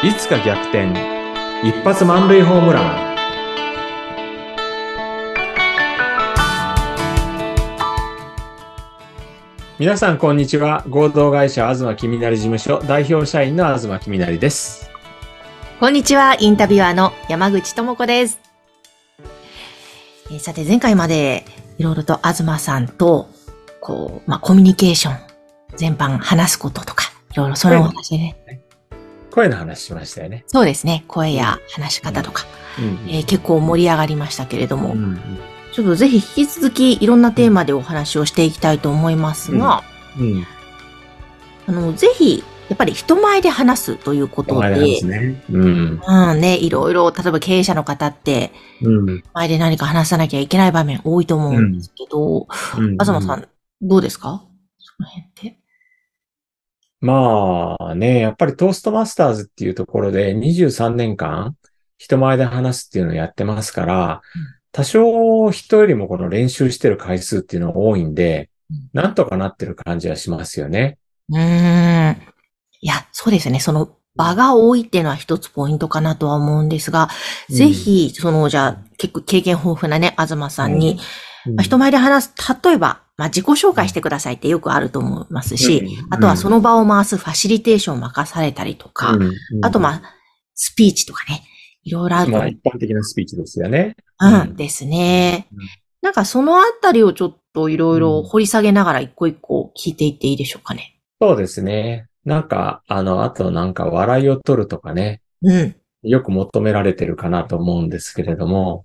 いつか逆転。一発満塁ホームラン。皆さんこんにちは。合同会社東きみなり事務所。代表社員の東きみなりです。こんにちは、インタビュアーの山口智子です。えーさて、前回までいろいろと東さんと、こう、まあ、コミュニケーション全般話すこととか、いろいろそのお話でね、声の話しましたよね。そうですね、声や話し方とか、うん。えー結構盛り上がりましたけれども、うん。うん。ちょっとぜひ引き続きいろんなテーマでお話をしていきたいと思いますが、うん。あの、ぜひ、やっぱり人前で話すということで、ね。うん。うんね、いろいろ、例えば経営者の方って、うん。前で何か話さなきゃいけない場面多いと思うんですけど、うん。東さん、どうですか？その辺って。まあね、やっぱりトーストマスターズっていうところで23年間人前で話すっていうのをやってますから、多少人よりもこの練習してる回数っていうのが多いんでうん、なんとかなってる感じはしますよね。うーん。いや、そうですね。その場が多いっていうのは一つポイントかなとは思うんですが、うんぜひ、その、じゃあ、結構経験豊富なね、東さんに、うんまあ人前で話す、例えば、まあ、自己紹介してくださいってよくあると思いますし、うんあとはその場を回すファシリテーションを任されたりとか、うんうんあとまあ、スピーチとかね、いろいろあるとまあ一般的なスピーチですよね。うん、ですねうん。なんかそのあたりをちょっといろいろ掘り下げながら一個一個聞いていっていいでしょうかね。そうですね。なんか、あの、あとなんか笑いを取るとかね、うん。よく求められてるかなと思うんですけれども、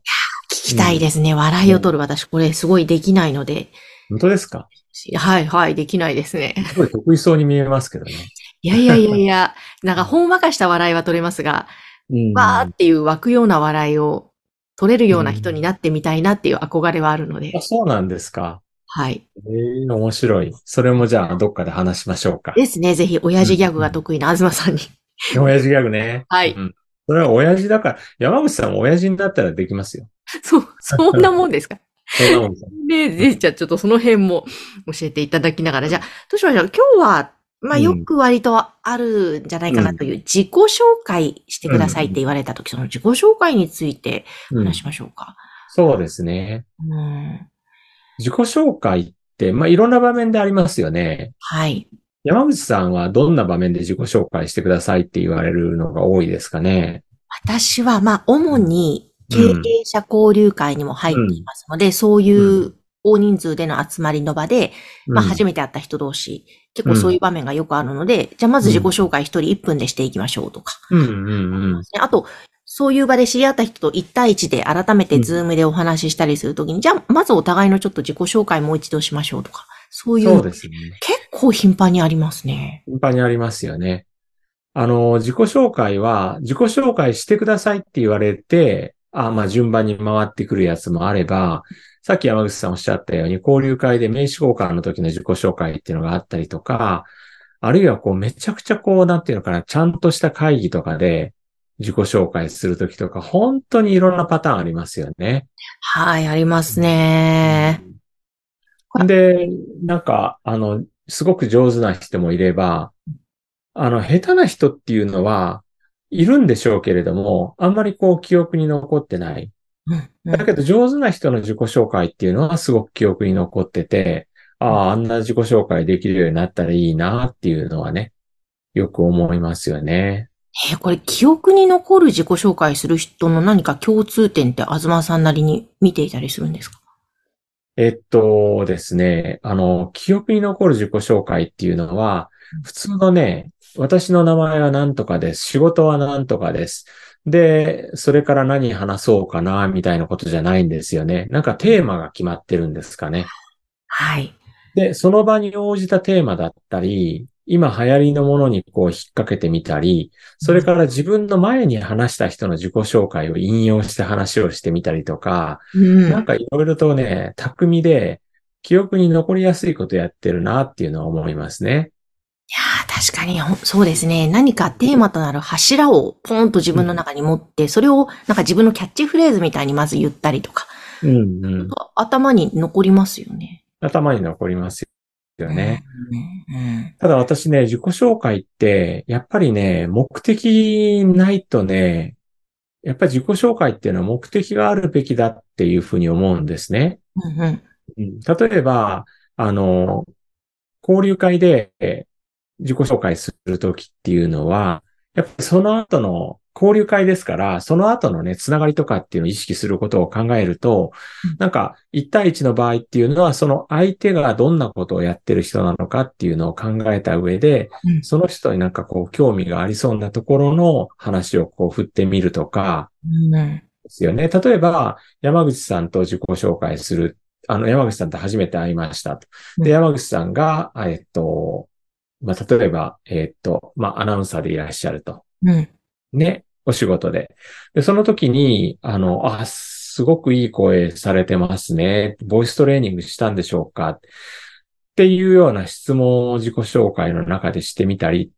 聞きたいですね。笑いを取る。私これすごいできないので。本当ですか？はいはい、できないですね。すごい得意そうに見えますけどね。いやいやいやいや、なんかほんわかした笑いは取れますが、うんわーっていう湧くような笑いを取れるような人になってみたいなっていう憧れはあるのであ、。そうなんですか。はい。ええ面白い。それもじゃあ、どっかで話しましょうか。ですね。ぜひ、親父ギャグが得意な東さんに。親父ギャグね。はいうんそれは親父だから、山口さんも親父になったらできますよ。そう、そんなもんですか？で、で、じゃあちょっとその辺も教えていただきながら、じゃあ、どうしましょう今日は、まあうんよく割とあるんじゃないかなという自己紹介してくださいって言われたとき、その自己紹介についてうん話しましょうか。そうですね。うん。自己紹介って、まあ、いろんな場面でありますよね。はい。山口さんはどんな場面で自己紹介してくださいって言われるのが多いですかね？私は、まあ、主に経営者交流会にも入っていますので、そういう大人数での集まりの場で、まあ、初めめて会った人同士、結構そういう場面がよくあるので、じゃあまず自己紹介一人1分でしていきましょうとか。あと、そういう場で知り合った人と1対1で改めてズームでお話ししたりするときに、じゃあ、まずお互いのちょっと自己紹介もう一度しましょうとか、そういう、そうですね。結構頻繁にありますね。頻繁にありますよね。あの、自己紹介は、自己紹介してくださいって言われて、あまあ順番に回ってくるやつもあれば、さっき山口さんおっしゃったように、交流会で名刺交換の時の自己紹介っていうのがあったりとか、あるいはこうめちゃくちゃこう、なんていうのかな、ちゃんとした会議とかで自己紹介する時とか、本当にいろんなパターンありますよね。はい、ありますね。で、なんか、あの、すごく上手な人もいれば、あの、下手な人っていうのは、いるんでしょうけれども、あんまりこう記憶に残ってない。だけど上手な人の自己紹介っていうのはすごく記憶に残ってて、ああ、あんな自己紹介できるようになったらいいなっていうのはね、よく思いますよね。えーこれ、記憶に残る自己紹介する人の何か共通点って東さんなりに見ていたりするんですか？えっとですね、あの、記憶に残る自己紹介っていうのは、普通のね、私の名前は何とかです。仕事は何とかです。で、それから何話そうかな、みたいなことじゃないんですよね。なんかテーマが決まってるんですかね。はい。で、その場に応じたテーマだったり、今流行りのものにこう引っ掛けてみたり、それから自分の前に話した人の自己紹介を引用して話をしてみたりとか、うん。なんかいろいろとね、巧みで、記憶に残りやすいことやってるなっていうのは思いますね。いやー確かにほん、そうですね。何かテーマとなる柱をポーンと自分の中に持って、それをなんか自分のキャッチフレーズみたいにまず言ったりとか、うんうん。頭に残りますよね。頭に残りますよね。うんうんただ私ね、自己紹介って、やっぱりね、目的ないとね、やっぱり自己紹介っていうのは目的があるべきだっていうふうに思うんですね。うんうんうん例えば、あの、交流会でえ自己紹介するときっていうのは、やっぱりその後の交流会ですから、その後のね、つながりとかっていうのを意識することを考えるとうん、なんか、1対1の場合っていうのは、その相手がどんなことをやってる人なのかっていうのを考えた上でうん、その人になんかこう、興味がありそうなところの話をこう、振ってみるとか、うんですよね。例えば、山口さんと自己紹介する。あの、山口さんと初めて会いましたと。で、うん山口さんが、えっと、まあ、例えば、えっと、まあ、アナウンサーでいらっしゃると。うんね、お仕事で。で、その時に、あの、あ、すごくいい声されてますね。ボイストレーニングしたんでしょうかっていうような質問を自己紹介の中でしてみたりっ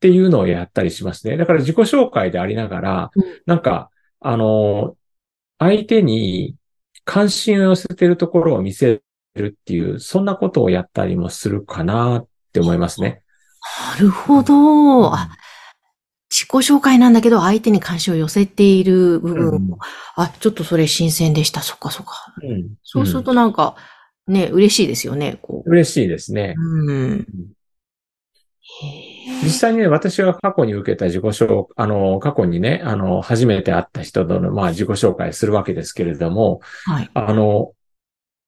ていうのをやったりしますね。だから自己紹介でありながらうん、なんか、あの、相手に関心を寄せてるところを見せるっていう、そんなことをやったりもするかなって思いますね。なるほど。あ、自己紹介なんだけど、相手に関心を寄せている部分も、あ、ちょっとそれ新鮮でした。そっかそっか。うんそうするとなんか、ね、嬉しいですよね、こ嬉しいですね。う。うん。へ実際にね、私が過去に受けた自己紹あの、過去にね、あの、初めて会った人との、まあ、自己紹介するわけですけれども、はい。あの、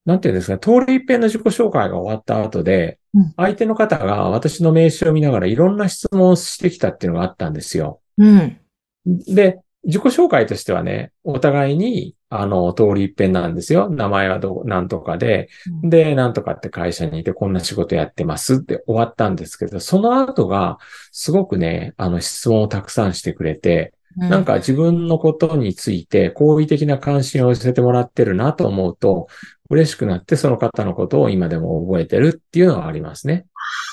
なんていうんですか、通り一遍の自己紹介が終わった後でうん、相手の方が私の名刺を見ながらいろんな質問をしてきたっていうのがあったんですよ。うん。で、自己紹介としてはね、お互いに、あの、通り一遍なんですよ。名前はどう、なんとかで、うんで、なんとかって会社にいてこんな仕事やってますって終わったんですけど、その後が、すごくね、あの、質問をたくさんしてくれて、なんか自分のことについて好意的な関心を寄せてもらってるなと思うと、嬉しくなってその方のことを今でも覚えてるっていうのはありますね。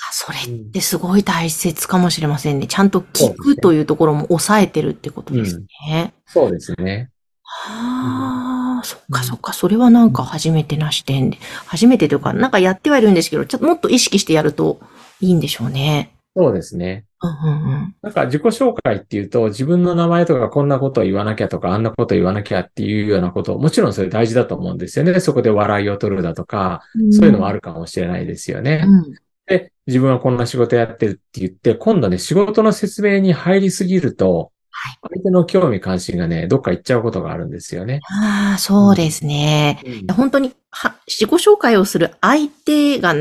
あそれってすごい大切かもしれませんね。ちゃんと聞くというところも抑えてるってことですね。そうですね。はあ、そっかそっか。それはなんか初めてな視点で。初めてというか、なんかやってはいるんですけど、ちょっともっと意識してやるといいんでしょうね。そうですね。うんうんうん。なんか自己紹介っていうと、自分の名前とかこんなことを言わなきゃとか、あんなことを言わなきゃっていうようなこと、もちろんそれ大事だと思うんですよね。そこで笑いを取るだとか、そういうのもある。るかもしれないですよね。うん。で、自分はこんな仕事やってるって言って、今度ね、仕事の説明に入りすぎると、はい相手の興味関心がね、どっか行っちゃうことがあるんですよね。ああ、そうですね。本当に、は、自己紹介をする相手が、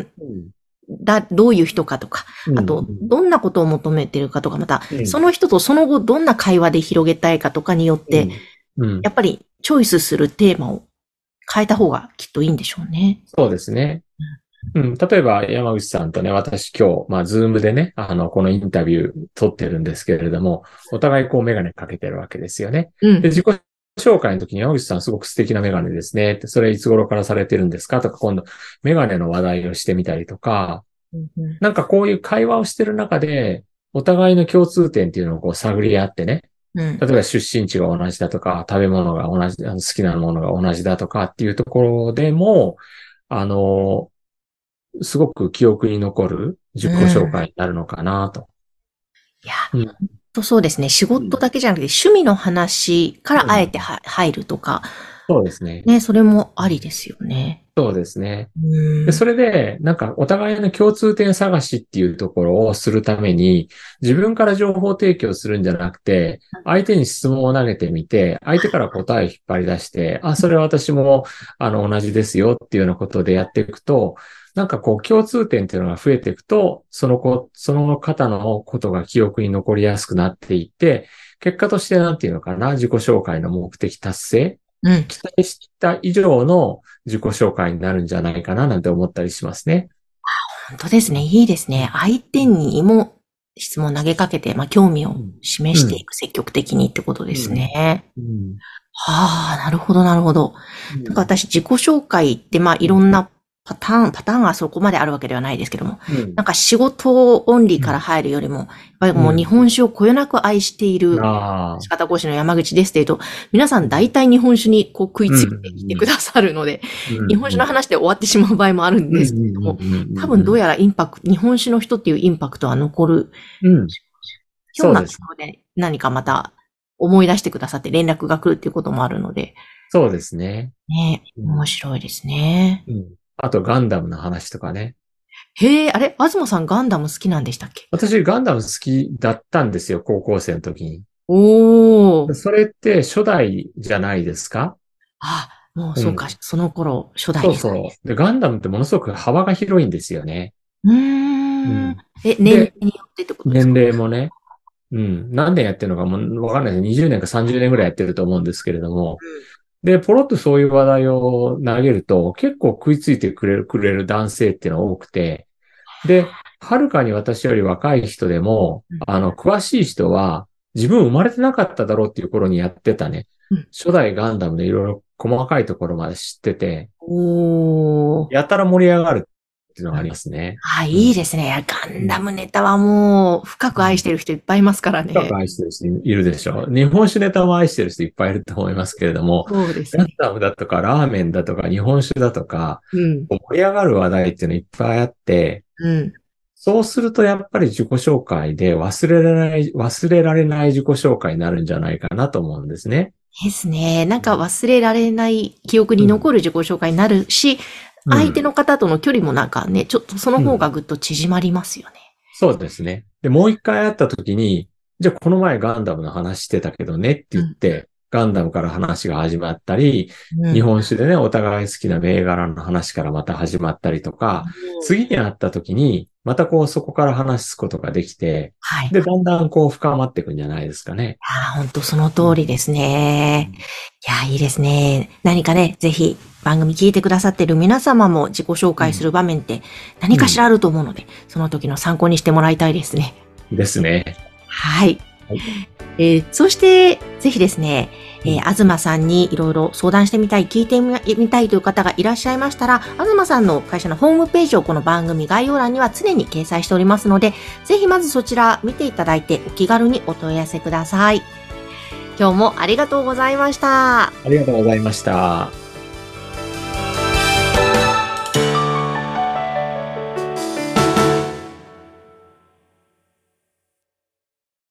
だ、どういう人かとか、あと、どんなことを求めてるかとか、また、うんその人とその後どんな会話で広げたいかとかによって、やっぱりチョイスするテーマを変えた方がきっといいんでしょうね。そうですね。うん、例えば、山口さんとね、私今日、まあ、ズームでね、あの、このインタビュー撮ってるんですけれども、お互いこうメガネかけてるわけですよね。うんで、。自己紹介の時に山口さんすごく素敵なメガネですね。って、それいつ頃からされてるんですか？とか、今度、メガネの話題をしてみたりとか、なんかこういう会話をしてる中で、お互いの共通点っていうのをこう探り合ってね、うん。例えば出身地が同じだとか、食べ物が同じ、あの好きなものが同じだとかっていうところでも、あの、すごく記憶に残る自己紹介になるのかなと。いや、うんほんとそうですね。仕事だけじゃなくて、趣味の話からあえては入るとか、そうですね。ね、それもありですよね。そうですね。うんで、それで、なんか、お互いの共通点探しっていうところをするために、自分から情報提供するんじゃなくて、相手に質問を投げてみて、相手から答えを引っ張り出して、あ、それは私も、あの、同じですよっていうようなことでやっていくと、なんかこう、共通点っていうのが増えていくと、その子、その方のことが記憶に残りやすくなっていって、結果としてなんていうのかな、自己紹介の目的達成うん。期待した以上の自己紹介になるんじゃないかななんて思ったりしますね。本当ですね。いいですね。相手にも質問を投げかけて、まあ、興味を示していく、積極的にってことですね。うん。はあ、なるほど、なるほど。なんか私、自己紹介って、まあ、いろんなパターン、パターンはそこまであるわけではないですけども、うん。なんか仕事オンリーから入るよりも、やっぱりもう日本酒をこよなく愛している仕方講師の山口ですって言うと、皆さん大体日本酒にこう食いついてきてくださるので、日本酒の話で終わってしまう場合もあるんですけども、多分どうや、やらインパクト、日本酒の人っていうインパクトは残るうん、ようなそうですところで何かまた思い出してくださって連絡が来るっていうこともあるので、そうですね。ね、うん面白いですね。うん。あと、ガンダムの話とかね。へえ、あれ？東さんガンダム好きなんでしたっけ？私、ガンダム好きだったんですよ、高校生の時に。おー。それって初代じゃないですか？あ、もうそうか、うんその頃、初代ですかそうそう。で、ガンダムってものすごく幅が広いんですよね。うーうんん。え、年齢によってってことです年か齢もね。うん。何年やってるのかもうわかんないです。20年か30年ぐらいやってると思うんですけれども。で、ポロッとそういう話題を投げると、結構食いついてくれる、くれる男性っていうのが多くて、で、はるかに私より若い人でもうん、あの、詳しい人は、自分生まれてなかっただろうっていう頃にやってたね。うん、初代ガンダムのいろいろ細かいところまで知ってて。やたら盛り上がるっていうのがありますね。あ、いいですね。ガンダムネタはもう、深く愛してる人いっぱいいますからね。深く愛してる人いるでしょう。日本酒ネタも愛してる人いっぱいいると思いますけれども、そうですね。ガンダムだとか、ラーメンだとか、日本酒だとか、うん。盛り上がる話題っていうのいっぱいあって、うん。そうするとやっぱり自己紹介で忘れられない、忘れられない自己紹介になるんじゃないかなと思うんですね。ですね。なんか忘れられない記憶に残る自己紹介になるし、相手の、の方との距離もなんかね、ちょっとその方がぐっと縮まりますよね。そうですね。で、もう一回会った時に、じゃあこの前ガンダムの話してたけどねって言って、ガンダムから話が始まったり、うん日本酒でね、お互い好きな銘柄の話からまた始まったりとか、次に会った時に、またこうそこから話すことができて、はい。で、だんだんこう深まっていくんじゃないですかね。ああ、本当その通りですね。いや、いいですね。何かね、ぜひ番組聞いてくださってる皆様も自己紹介する場面って何かしらあると思うので、その時の参考にしてもらいたいですね。ですね。はい。はいえーそして、ぜひですね、えー、東さんにいろいろ相談してみたい、聞いてみみたいという方がいらっしゃいましたら、東さんの会社のホームページをこの番組概要欄には常に掲載しておりますので、ぜひまずそちら見ていただいてお気軽にお問い合わせください。今日もありがとうございました。ありがとうございました。